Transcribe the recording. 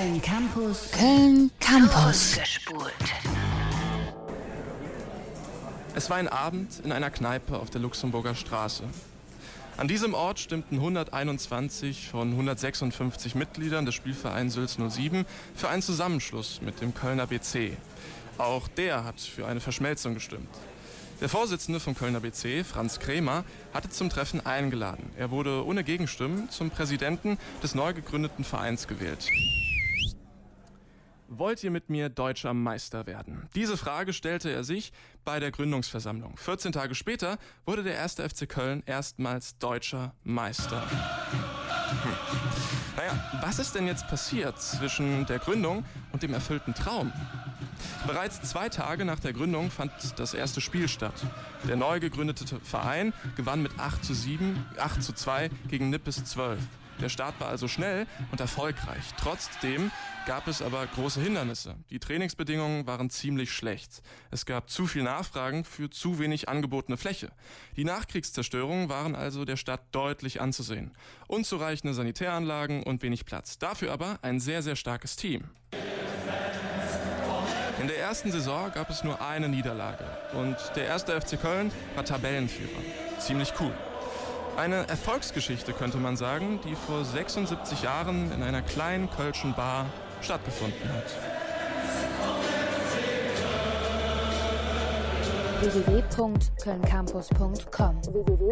Köln Campus. Köln Campus. Gespult. Es war ein Abend in einer Kneipe auf der Luxemburger Straße. An diesem Ort stimmten 121 von 156 Mitgliedern des Spielvereins Sülz 07 für einen Zusammenschluss mit dem Kölner BC. Auch der hat für eine Verschmelzung gestimmt. Der Vorsitzende vom Kölner BC, Franz Krämer, hatte zum Treffen eingeladen. Er wurde ohne Gegenstimmen zum Präsidenten des neu gegründeten Vereins gewählt. Wollt ihr mit mir deutscher Meister werden? Diese Frage stellte er sich bei der Gründungsversammlung. 14 Tage später wurde der erste FC Köln erstmals deutscher Meister. Hm. Naja, was ist denn jetzt passiert zwischen der Gründung und dem erfüllten Traum? Bereits zwei Tage nach der Gründung fand das erste Spiel statt. Der neu gegründete Verein gewann mit 8 zu 7, 8 zu 2 gegen Nippes 12. Der Start war also schnell und erfolgreich. Trotzdem gab es aber große Hindernisse. Die Trainingsbedingungen waren ziemlich schlecht. Es gab zu viel Nachfragen für zu wenig angebotene Fläche. Die Nachkriegszerstörungen waren also der Stadt deutlich anzusehen. Unzureichende Sanitäranlagen und wenig Platz. Dafür aber ein sehr, sehr starkes Team. In der ersten Saison gab es nur eine Niederlage und der erste FC Köln war Tabellenführer. Ziemlich cool. Eine Erfolgsgeschichte könnte man sagen, die vor 76 Jahren in einer kleinen kölschen Bar stattgefunden hat. www.kölncampus.com www